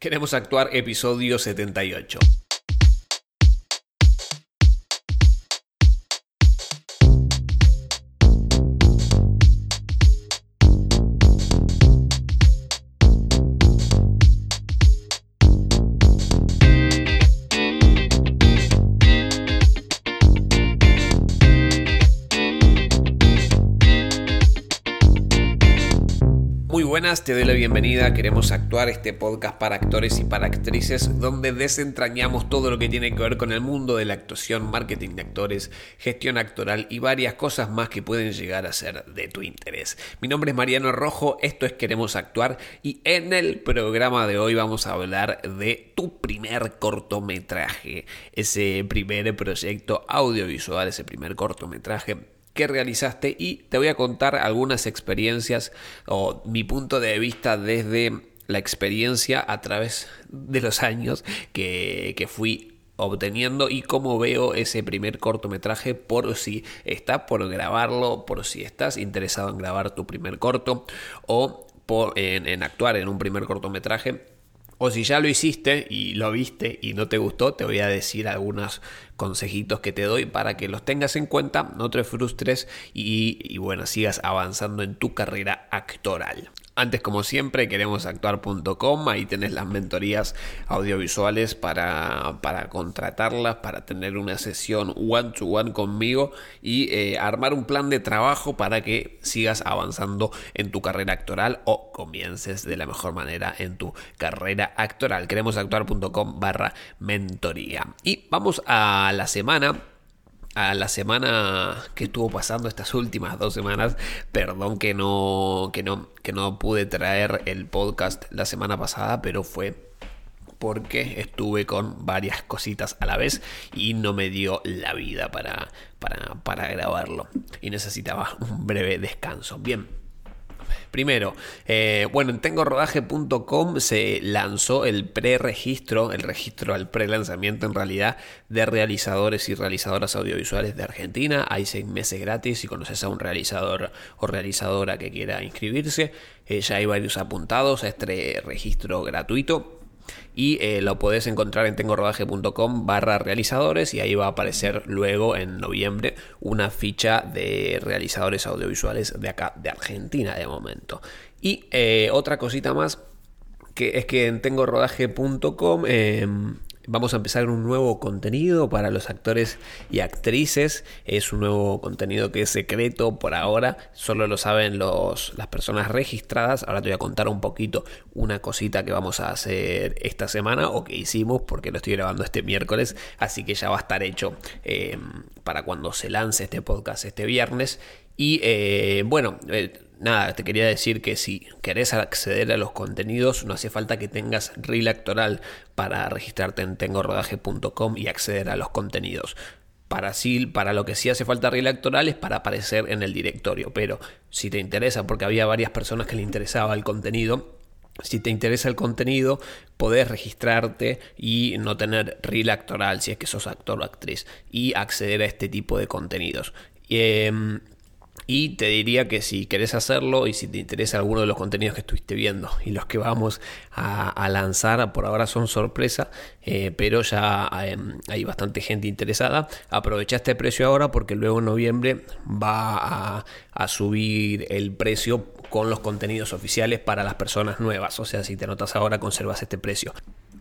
Queremos actuar episodio 78. Te doy la bienvenida. Queremos actuar este podcast para actores y para actrices, donde desentrañamos todo lo que tiene que ver con el mundo de la actuación, marketing de actores, gestión actoral y varias cosas más que pueden llegar a ser de tu interés. Mi nombre es Mariano Rojo, esto es Queremos actuar y en el programa de hoy vamos a hablar de tu primer cortometraje, ese primer proyecto audiovisual, ese primer cortometraje que realizaste y te voy a contar algunas experiencias o mi punto de vista desde la experiencia a través de los años que, que fui obteniendo y cómo veo ese primer cortometraje por si estás por grabarlo, por si estás interesado en grabar tu primer corto o por, en actuar en un primer cortometraje o si ya lo hiciste y lo viste y no te gustó, te voy a decir algunos consejitos que te doy para que los tengas en cuenta, no te frustres y, bueno, sigas avanzando en tu carrera actoral. Antes, como siempre, queremos actuar.com. Ahí tenés las mentorías audiovisuales para, para, contratarlas, para tener una sesión one to one conmigo y eh, armar un plan de trabajo para que sigas avanzando en tu carrera actoral o comiences de la mejor manera en tu carrera actoral. Queremos actuar.com barra mentoría. Y vamos a la semana a la semana que estuvo pasando estas últimas dos semanas. Perdón que no, que no, que no pude traer el podcast la semana pasada, pero fue porque estuve con varias cositas a la vez y no me dio la vida para, para, para grabarlo. Y necesitaba un breve descanso. Bien. Primero, eh, bueno, en tengorodaje.com se lanzó el pre-registro, el registro al pre-lanzamiento en realidad de realizadores y realizadoras audiovisuales de Argentina. Hay seis meses gratis si conoces a un realizador o realizadora que quiera inscribirse. Eh, ya hay varios apuntados a este registro gratuito y eh, lo podés encontrar en tengorodaje.com barra realizadores y ahí va a aparecer luego en noviembre una ficha de realizadores audiovisuales de acá, de Argentina de momento. Y eh, otra cosita más que es que en tengorodaje.com Vamos a empezar un nuevo contenido para los actores y actrices. Es un nuevo contenido que es secreto por ahora. Solo lo saben los, las personas registradas. Ahora te voy a contar un poquito una cosita que vamos a hacer esta semana o que hicimos porque lo estoy grabando este miércoles. Así que ya va a estar hecho eh, para cuando se lance este podcast este viernes. Y eh, bueno, eh, nada, te quería decir que si querés acceder a los contenidos, no hace falta que tengas reel actoral para registrarte en tengorodaje.com y acceder a los contenidos. Para, sí, para lo que sí hace falta reel actoral es para aparecer en el directorio, pero si te interesa, porque había varias personas que le interesaba el contenido, si te interesa el contenido, podés registrarte y no tener reel actoral si es que sos actor o actriz y acceder a este tipo de contenidos. Em, y te diría que si querés hacerlo y si te interesa alguno de los contenidos que estuviste viendo y los que vamos a, lanzar, por ahora son sorpresa, eh, pero ya em, hay, bastante gente interesada. Aprovecha este precio ahora porque luego en noviembre va a subir el precio con los contenidos oficiales para las personas nuevas. O sea, si te anotas ahora, conservas este precio.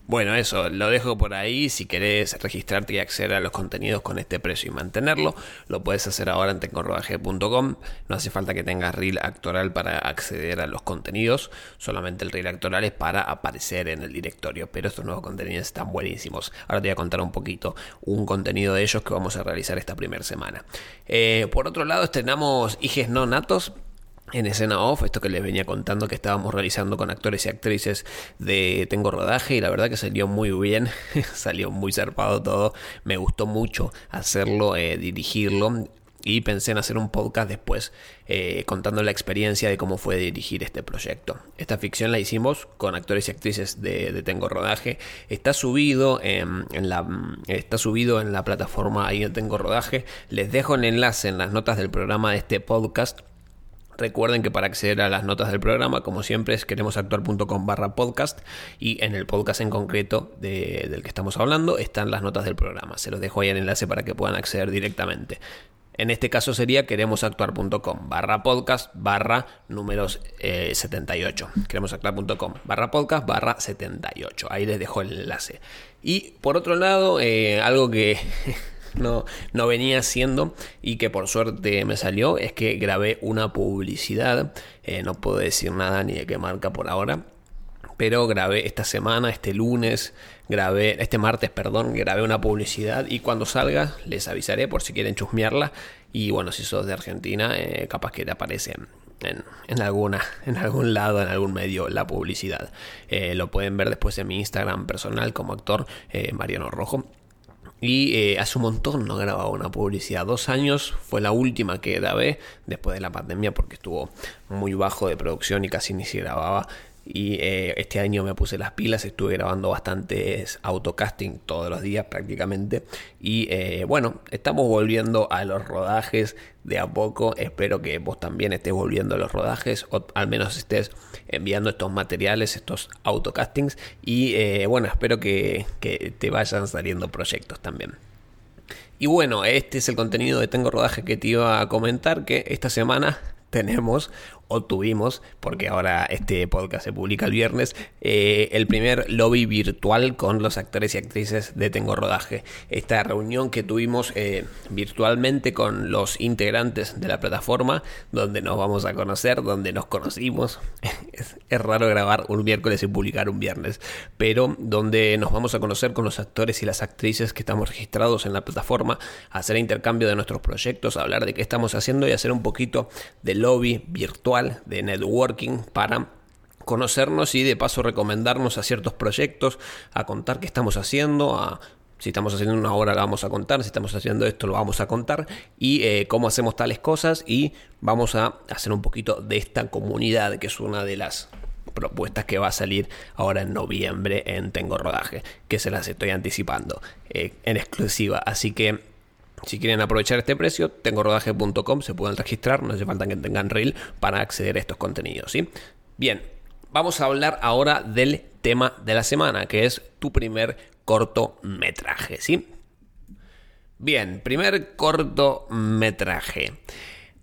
Bueno, eso, lo dejo por ahí. Si querés registrarte y acceder a los contenidos con este precio y mantenerlo, lo puedes hacer ahora en tecnorrodaje.com. No hace falta que tengas reel actoral para acceder a los contenidos. Solamente el reel actoral es para aparecer en el directorio. Pero estos nuevos contenidos están buenísimos. Ahora te voy a contar un poquito un contenido de ellos que vamos a realizar esta primera semana. Eh, por otro lado, estrenamos Iges No Natos en escena off, esto que les venía contando que estábamos realizando con actores y actrices de Tengo Rodaje y la verdad que salió muy bien, salió muy zarpado todo, me gustó mucho hacerlo, eh, dirigirlo y pensé en hacer un podcast después eh, contando la experiencia de cómo fue dirigir este proyecto. Esta ficción la hicimos con actores y actrices de, Tengo Rodaje. Está subido en, la, está subido en la plataforma ahí de Tengo Rodaje. Les dejo el enlace en las notas del programa de este podcast Recuerden que para acceder a las notas del programa, como siempre, es queremosactuar.com barra podcast y en el podcast en concreto del que estamos hablando están las notas del programa. Se los dejo ahí el enlace para que puedan acceder directamente. En este caso sería queremosactuar.com barra podcast barra números 78. Eh, queremosactuar.com barra podcast barra 78. Ahí les dejo el enlace. Y por otro lado, eh, algo que no, no venía haciendo y que por suerte me salió es que grabé una publicidad. Eh, no puedo decir nada ni de qué marca por ahora. Pero grabé esta semana, este lunes, grabé, este martes, perdón, grabé una publicidad y cuando salga les avisaré por si quieren chusmearla. Y bueno, si sos de Argentina, eh, capaz que te aparece en, alguna, en algún lado, en algún medio, la publicidad. Eh, lo pueden ver después en mi Instagram personal como actor, Mariano Rojo. Y eh, hace un montón no grababa una publicidad. Dos años fue la última que grabé después de la pandemia porque estuvo muy bajo de producción y casi ni se grababa. Y eh, este año me puse las pilas, estuve grabando bastantes autocasting todos los días prácticamente. Y eh, bueno, estamos volviendo a los rodajes de a poco. Espero que vos también estés volviendo a los rodajes o al menos estés enviando estos materiales, estos autocastings. Y eh, bueno, espero que, que te vayan saliendo proyectos también. Y bueno, este es el contenido de Tengo Rodaje que te iba a comentar que esta semana tenemos o tuvimos, porque ahora este podcast se publica el viernes, eh, el primer lobby virtual con los actores y actrices de Tengo Rodaje. Esta reunión que tuvimos eh, virtualmente con los integrantes de la plataforma, donde nos vamos a conocer, donde nos conocimos. es, es, raro grabar un miércoles y publicar un viernes, pero donde nos vamos a conocer con los actores y las actrices que estamos registrados en la plataforma, hacer intercambio de nuestros proyectos, hablar de qué estamos haciendo y hacer un poquito de lobby virtual de networking para conocernos y de paso recomendarnos a ciertos proyectos, a contar qué estamos haciendo, si estamos haciendo una obra la vamos a contar, si estamos haciendo esto lo vamos a contar y eh, cómo hacemos tales cosas y vamos a hacer un poquito de esta comunidad que es una de las propuestas que va a salir ahora en noviembre en Tengo Rodaje, que se las estoy anticipando eh, en exclusiva. Así que si quieren aprovechar este precio, tengo rodaje.com, se pueden registrar, no hace falta que tengan reel para acceder a estos contenidos. ¿sí? Bien, vamos a hablar ahora del tema de la semana, que es tu primer cortometraje. ¿sí? Bien, primer cortometraje.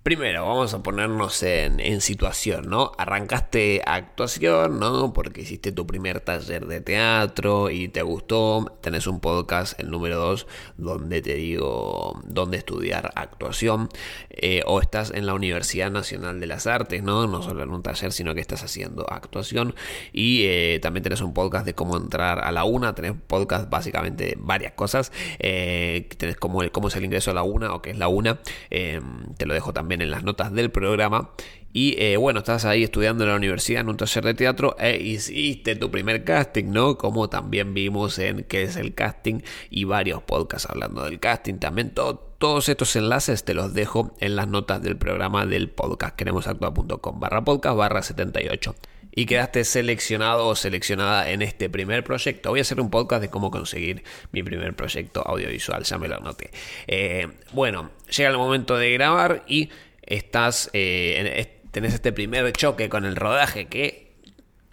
Primero, vamos a ponernos en, situación, ¿no? Arrancaste actuación, ¿no? Porque hiciste tu primer taller de teatro y te gustó. Tenés un podcast, el número 2, donde te digo dónde estudiar actuación. Eh, o estás en la Universidad Nacional de las Artes, ¿no? No solo en un taller, sino que estás haciendo actuación. Y eh, también tenés un podcast de cómo entrar a la UNA. Tenés podcast básicamente de varias cosas. Eh, tenés cómo, cómo es el ingreso a la UNA o qué es la UNA. te lo dejo también en las notas del programa. Y eh, bueno, estás ahí estudiando en la universidad en un taller de teatro e hiciste tu primer casting, ¿no? Como también vimos en qué es el casting y varios podcasts hablando del casting. También todos estos enlaces te los dejo en las notas del programa del podcast queremosactuar.com barra podcast barra 78 y quedaste seleccionado o seleccionada en este primer proyecto. Voy a hacer un podcast de cómo conseguir mi primer proyecto audiovisual, ya me lo anoté. Eh, bueno, llega el momento de grabar y estás, eh, tenés este primer choque con el rodaje que,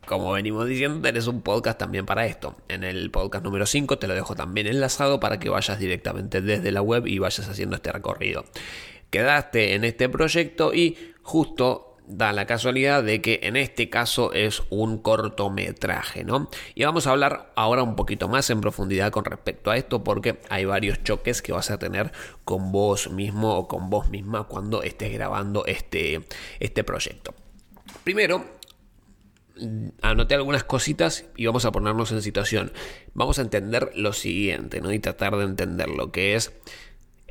como venimos diciendo, tenés un podcast también para esto. En el podcast número 5 te lo dejo también enlazado para que vayas directamente desde la web y vayas haciendo este recorrido. Quedaste en este proyecto y justo da la casualidad de que en este caso es un cortometraje, ¿no? Y vamos a hablar ahora un poquito más en profundidad con respecto a esto porque hay varios choques que vas a tener con vos mismo o con vos misma cuando estés grabando este, este proyecto. Primero, anoté algunas cositas y vamos a ponernos en situación. Vamos a entender lo siguiente, ¿no? Y tratar de entender lo que es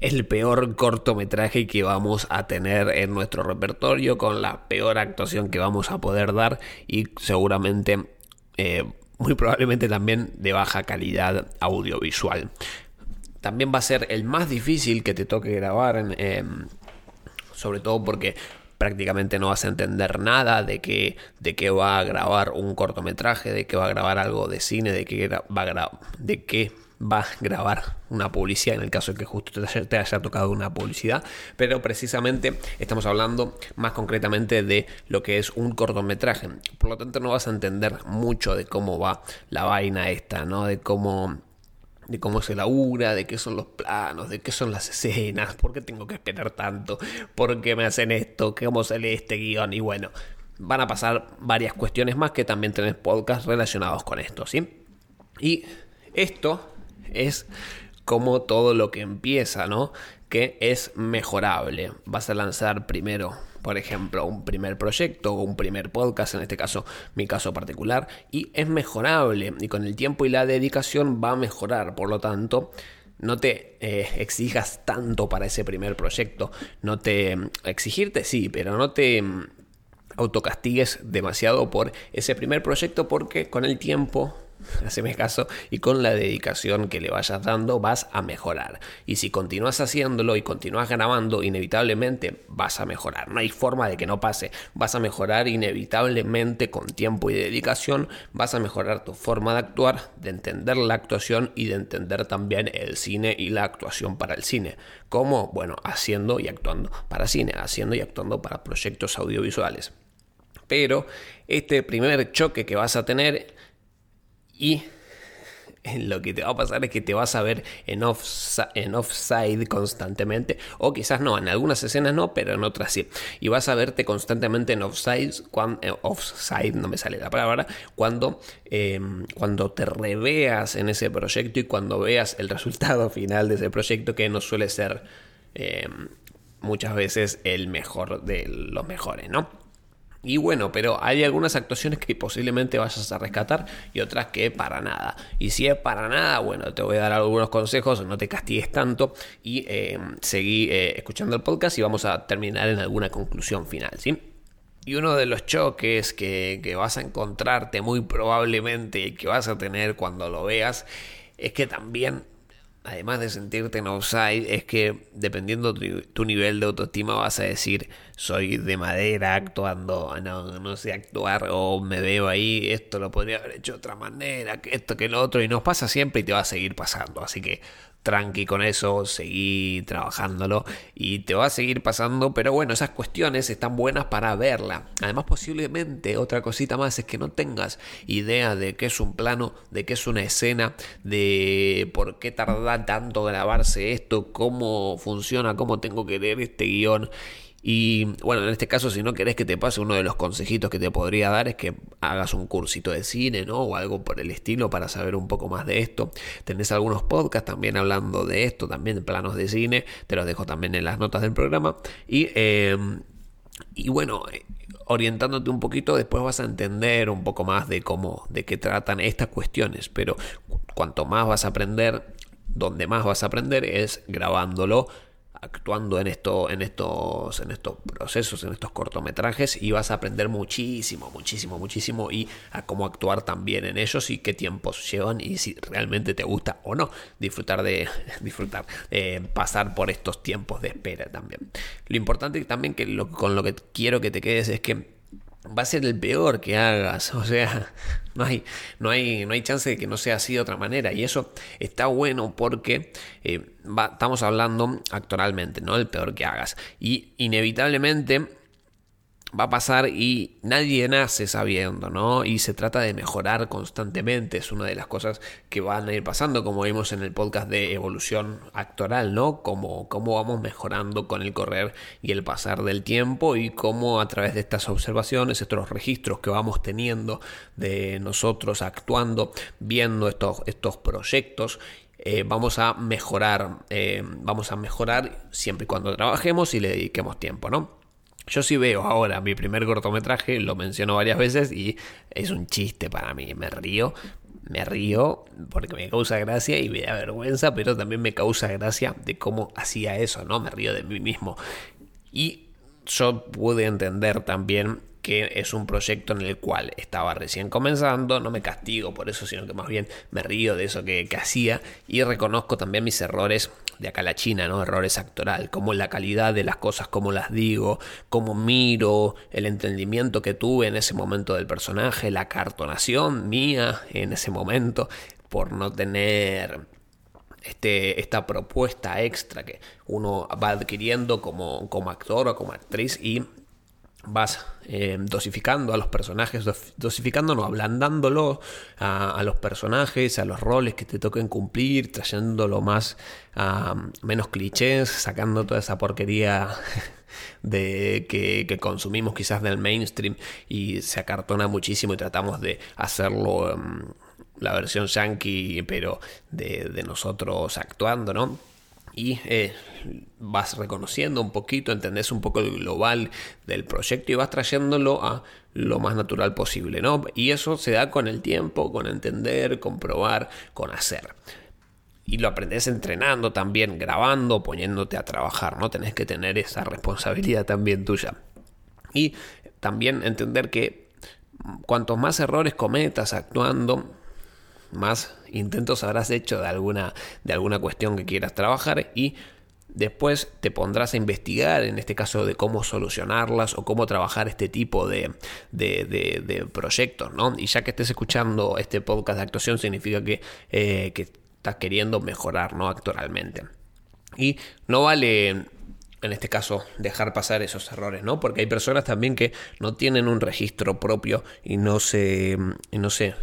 el peor cortometraje que vamos a tener en nuestro repertorio, con la peor actuación que vamos a poder dar y seguramente, eh, muy probablemente también de baja calidad audiovisual. También va a ser el más difícil que te toque grabar, sobre todo porque prácticamente no vas a entender nada de qué, de qué va a grabar un cortometraje, de qué va a grabar algo de cine, de qué va a de qué va a grabar una publicidad, en el caso de que justo te haya, tocado una publicidad, pero precisamente estamos hablando más concretamente de lo que es un cortometraje. Por lo tanto, no vas a entender mucho de cómo va la vaina esta, ¿no? De cómo de cómo se labura, de qué son los planos, de qué son las escenas, por qué tengo que esperar tanto, por qué me hacen esto, cómo sale este guion y bueno, van a pasar varias cuestiones más que también tenés podcast relacionados con esto, ¿sí? Y esto es como todo lo que empieza, ¿no? Que es mejorable. Vas a lanzar primero, por ejemplo, un primer proyecto o un primer podcast, en este caso, mi caso particular, y es mejorable. Y con el tiempo y la dedicación va a mejorar. Por lo tanto, no te eh, exijas tanto para ese primer proyecto. No te exigirte, sí, pero no te autocastigues demasiado por ese primer proyecto porque con el tiempo Haceme caso y con la dedicación que le vayas dando vas a mejorar. Y si continúas haciéndolo y continúas grabando, inevitablemente vas a mejorar. No hay forma de que no pase. Vas a mejorar inevitablemente con tiempo y dedicación. Vas a mejorar tu forma de actuar, de entender la actuación y de entender también el cine y la actuación para el cine. ¿Cómo? Bueno, haciendo y actuando para cine, haciendo y actuando para proyectos audiovisuales. Pero este primer choque que vas a tener y lo que te va a pasar es que te vas a ver en, en offside constantemente, o quizás no, en algunas escenas no, pero en otras sí. Y vas a verte constantemente en offside, cuando, eh, offside, no me sale la palabra, cuando, em, cuando te reveas en ese proyecto y cuando veas el resultado final de ese proyecto, que no suele ser em, muchas veces el mejor de los mejores, ¿no? Y bueno, pero hay algunas actuaciones que posiblemente vayas a rescatar y otras que para nada. Y si es para nada, bueno, te voy a dar algunos consejos, no te castigues tanto y eh, seguí eh, escuchando el podcast y vamos a terminar en alguna conclusión final, ¿sí? Y uno de los choques que, que vas a encontrarte muy probablemente y que vas a tener cuando lo veas es que también además de sentirte en offside, es que dependiendo tu, tu nivel de autoestima vas a decir, soy de madera actuando, no, no sé actuar o me veo ahí, esto lo podría haber hecho de otra manera, que esto que lo otro, y nos pasa siempre y te va a seguir pasando. Así que tranqui con eso, seguí trabajándolo y te va a seguir pasando, pero bueno, esas cuestiones están buenas para verla. Además, posiblemente otra cosita más es que no tengas idea de qué es un plano, de qué es una escena, de por qué tanto grabarse esto, cómo funciona, cómo tengo que leer este guion y bueno, en este caso, si no querés que te pase, uno de los consejitos que te podría dar es que hagas un cursito de cine, ¿no? O algo por el estilo para saber un poco más de esto. Tenés algunos podcasts también hablando de esto, también planos de cine, te los dejo también en las notas del programa. Y, em, y bueno, orientándote un poquito, después vas a entender un poco más de cómo, de qué tratan estas cuestiones. Pero cuanto más vas a aprender, donde más vas a aprender es grabándolo actuando en, esto, en, estos, en estos procesos, en estos cortometrajes y vas a aprender muchísimo, muchísimo, muchísimo y a cómo actuar también en ellos y qué tiempos llevan y si realmente te gusta o no disfrutar de disfrutar, pasar por estos tiempos de espera también. Lo importante también que con lo que quiero que te quedes es que va a ser el peor que hagas. O sea, no hay, no hay, no hay chance de que no sea así de otra manera. Y eso está bueno porque eh, estamos hablando actualmente, ¿no? El peor que hagas. Y inevitablemente va a pasar y nadie nace sabiendo, ¿no? Y se trata de mejorar constantemente, es una de las cosas que van a ir pasando, como vimos en el podcast de evolución actoral, ¿no? Cómo, cómo vamos mejorando con el correr y el pasar del tiempo y cómo a través de estas observaciones, estos registros que vamos teniendo de nosotros actuando, viendo estos, estos proyectos eh, vamos a mejorar, eh, vamos a mejorar siempre y cuando trabajemos y le dediquemos tiempo, ¿no? Yo sí veo ahora mi primer cortometraje, lo menciono varias veces y es un chiste para mí, me río, me río porque me causa gracia y me da vergüenza, pero también me causa gracia de cómo hacía eso, ¿no? Me río de mí mismo. Y yo pude entender también que es un proyecto en el cual estaba recién comenzando, no me castigo por eso, sino que más bien me río de eso que, hacía y reconozco también mis errores de acá a la China, ¿no? Errores actoral, como la calidad de las cosas, como las digo, cómo miro, el entendimiento que tuve en ese momento del personaje, la cartonación mía en ese momento, por no tener este, esta propuesta extra que uno va adquiriendo como, como actor o como actriz y vas eh, dosificando a los personajes, dosificando, no, ablandándolo a, los personajes, a los roles que te toquen cumplir, trayéndolo más a menos clichés, sacando toda esa porquería de que, consumimos quizás del mainstream y se acartona muchísimo y tratamos de hacerlo em, la versión yankee pero de, de nosotros actuando, ¿no? Y eh, vas reconociendo un poquito, entendés un poco el global del proyecto y vas trayéndolo a lo más natural posible, ¿no? Y eso se da con el tiempo, con entender, con probar, con hacer. Y lo aprendes entrenando también, grabando, poniéndote a trabajar, ¿no? Tenés que tener esa responsabilidad también tuya. Y también entender que cuantos más errores cometas actuando, más intentos habrás hecho de alguna, de alguna cuestión que quieras trabajar y después te pondrás a investigar, en este caso, de cómo solucionarlas o cómo trabajar este tipo de, de, proyectos, ¿no? Y ya que estés escuchando este podcast de actuación, significa que, eh, que estás queriendo mejorar, ¿no? Actoralmente. Y no vale en este caso, dejar pasar esos errores, ¿no? Porque hay personas también que no tienen un registro propio y no se, y no se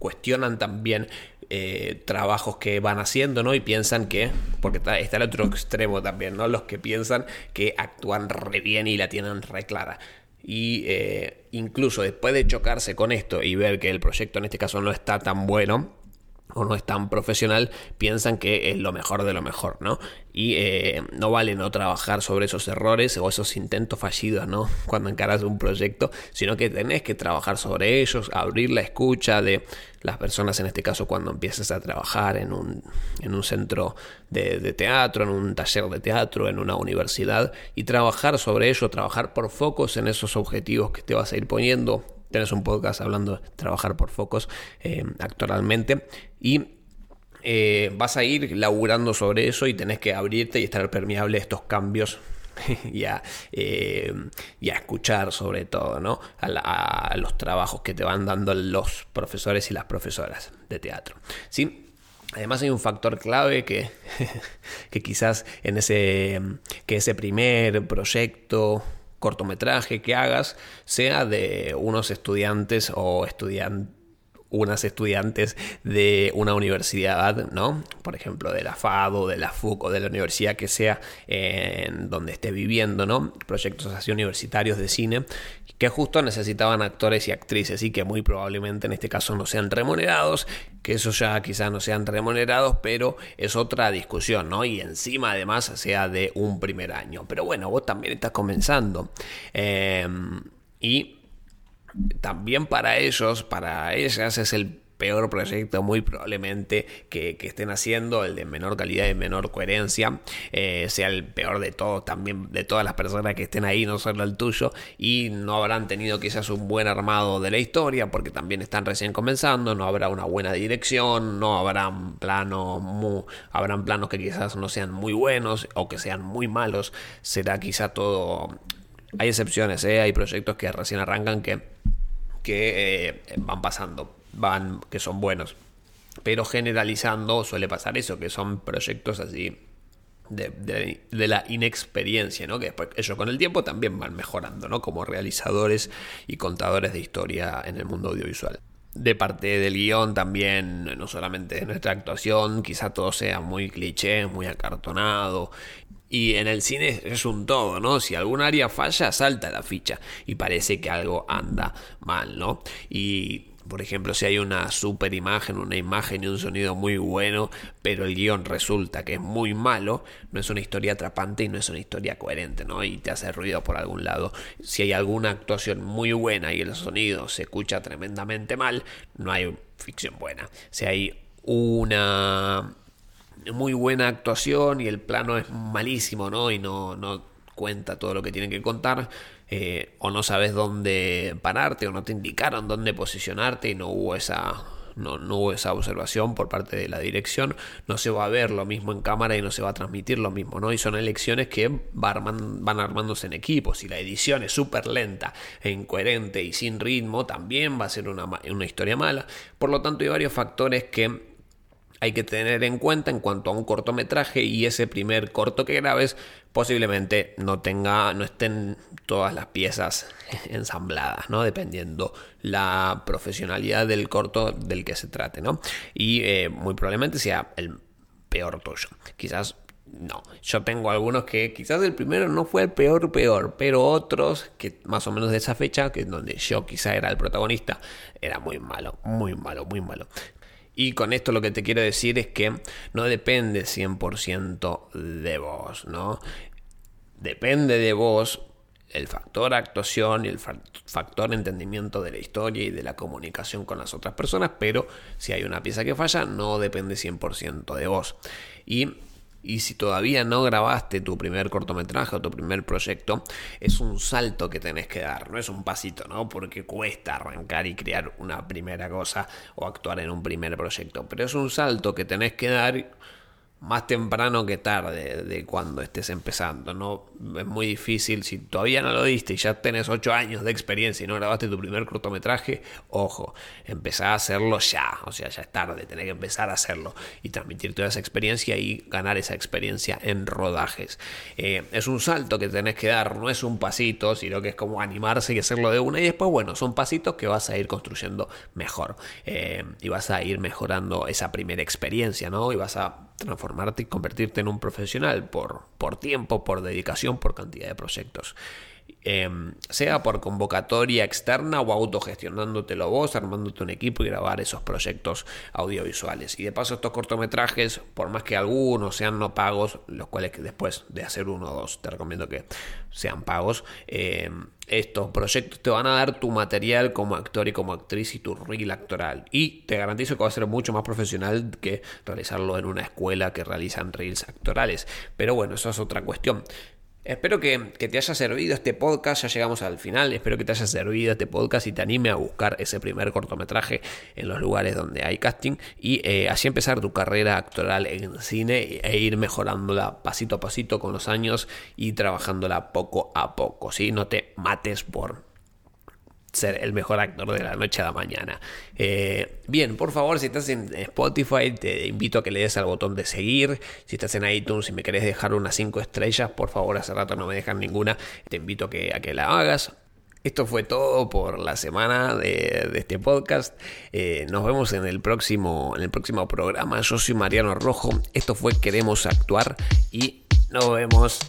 cuestionan también eh, trabajos que van haciendo, ¿no? Y piensan que, porque está, el otro extremo también, ¿no? Los que piensan que actúan re bien y la tienen re clara. Y eh, incluso después de chocarse con esto y ver que el proyecto en este caso no está tan bueno, o no es tan profesional, piensan que es lo mejor de lo mejor, ¿no? Y eh, no vale no trabajar sobre esos errores o esos intentos fallidos, ¿no? Cuando encaras un proyecto, sino que tenés que trabajar sobre ellos, abrir la escucha de las personas, en este caso cuando empieces a trabajar en un, en un centro de, de teatro, en un taller de teatro, en una universidad, y trabajar sobre ello, trabajar por focos en esos objetivos que te vas a ir poniendo, tenés un podcast hablando de trabajar por focos eh, actualmente y eh, vas a ir laburando sobre eso y tenés que abrirte y estar permeable a estos cambios y, a, eh, y, a, escuchar sobre todo ¿no? a, los trabajos que te van dando los profesores y las profesoras de teatro. ¿sí? Además hay un factor clave que, que quizás en ese, que ese primer proyecto cortometraje que hagas sea de unos estudiantes o estudiantes unas estudiantes de una universidad, ¿no? Por ejemplo, de la FADO, de la FUC o de la universidad que sea donde esté viviendo, ¿no? Proyectos así universitarios de cine que justo necesitaban actores y actrices y que muy probablemente en este caso no sean remunerados, que eso ya quizás no sean remunerados, pero es otra discusión, ¿no? Y encima además sea de un primer año. Pero bueno, vos también estás comenzando. Em, y también para ellos, para ellas es el peor proyecto muy probablemente que, estén haciendo, el de menor calidad y menor coherencia, eh, sea el peor de todos, también de todas las personas que estén ahí, no solo el tuyo, y no habrán tenido quizás un buen armado de la historia, porque también están recién comenzando, no habrá una buena dirección, no habrán planos, muy, habrán planos que quizás no sean muy buenos o que sean muy malos, será quizá todo... Hay excepciones, ¿eh? hay proyectos que recién arrancan que, que eh, van pasando van, que son buenos. Pero generalizando suele pasar eso, que son proyectos así de, de, la inexperiencia, ¿no? Que después ellos con el tiempo también van mejorando, ¿no? Como realizadores y contadores de historia en el mundo audiovisual. De parte del guion también, no solamente de nuestra actuación, quizá todo sea muy cliché, muy acartonado. Y en el cine es un todo, ¿no? Si algún área falla, salta la ficha y parece que algo anda mal, ¿no? Y por ejemplo, si hay una super imagen, una imagen y un sonido muy bueno, pero el guion resulta que es muy malo, no es una historia atrapante y no es una historia coherente, ¿no? Y te hace ruido por algún lado. Si hay alguna actuación muy buena y el sonido se escucha tremendamente mal, no hay ficción buena. Si hay una muy buena actuación y el plano es malísimo, ¿no? Y no, no cuenta todo lo que tienen que contar, eh, o no sabes dónde pararte o no te indicaron dónde posicionarte y no hubo esa no, hubo esa observación por parte de la dirección, no se va a ver lo mismo en cámara y no se va a transmitir lo mismo, ¿no? Y son elecciones que van, armándose en equipos. y la edición es súper lenta e incoherente y sin ritmo, también va a ser una, una historia mala. Por lo tanto, hay varios factores que hay que tener en cuenta en cuanto a un cortometraje y ese primer corto que grabes posiblemente no tenga no estén todas las piezas ensambladas no dependiendo la profesionalidad del corto del que se trate no y eh, muy probablemente sea el peor tuyo. Quizás no, yo tengo algunos que quizás el primero no fue el peor peor, pero otros que más o menos de esa fecha, que donde yo quizá era el protagonista, era muy malo, muy malo, muy malo. Y con esto lo que te quiero decir es que no depende 100% de vos, ¿no? Depende de vos el factor actuación y el factor entendimiento de la historia y de la comunicación con las otras personas, pero si hay una pieza que falla, no depende 100% de vos. Y y si todavía no grabaste tu primer cortometraje o tu primer proyecto, es un salto que tenés que dar, no es un pasito, ¿no? Porque cuesta arrancar y crear una primera cosa o actuar en un primer proyecto, pero es un salto que tenés que dar más temprano que tarde de cuando estés empezando. No es muy difícil. Si todavía no lo diste y ya tenés 8 años de experiencia y no grabaste tu primer cortometraje, ojo, empezá a hacerlo ya. O sea, ya es tarde, tenés que empezar a hacerlo y transmitir toda esa experiencia y ganar esa experiencia en rodajes. Eh, es un salto que tenés que dar, no es un pasito, sino que es como animarse y hacerlo de una y después, bueno, son pasitos que vas a ir construyendo mejor eh, y vas a ir mejorando esa primera experiencia, ¿no? Y vas a transformarte y convertirte en un profesional por, por tiempo, por dedicación, por cantidad de proyectos. Em, sea por convocatoria externa o autogestionándotelo vos, armándote un equipo y grabar esos proyectos audiovisuales. Y de paso estos cortometrajes, por más que algunos sean no pagos, los cuales después de hacer uno o dos te recomiendo que sean pagos, em, estos proyectos te van a dar tu material como actor y como actriz y tu reel actoral. Y te garantizo que va a ser mucho más profesional que realizarlo en una escuela que realizan reels actorales. Pero bueno, eso es otra cuestión. Espero que, te haya servido este podcast, ya llegamos al final, espero que te haya servido este podcast y te anime a buscar ese primer cortometraje en los lugares donde hay casting y eh, así empezar tu carrera actoral en cine e ir mejorándola pasito a pasito con los años y trabajándola poco a poco, ¿sí? No te mates por ser el mejor actor de la noche a la mañana. Eh, bien, por favor, si estás en Spotify, te invito a que le des al botón de seguir. Si estás en iTunes y me querés dejar unas 5 estrellas, por favor, hace rato no me dejan ninguna, te invito a que, la hagas. Esto fue todo por la semana de, este podcast. Eh, nos vemos en el, próximo, en el próximo programa. Yo soy Mariano Rojo. Esto fue Queremos Actuar y nos vemos.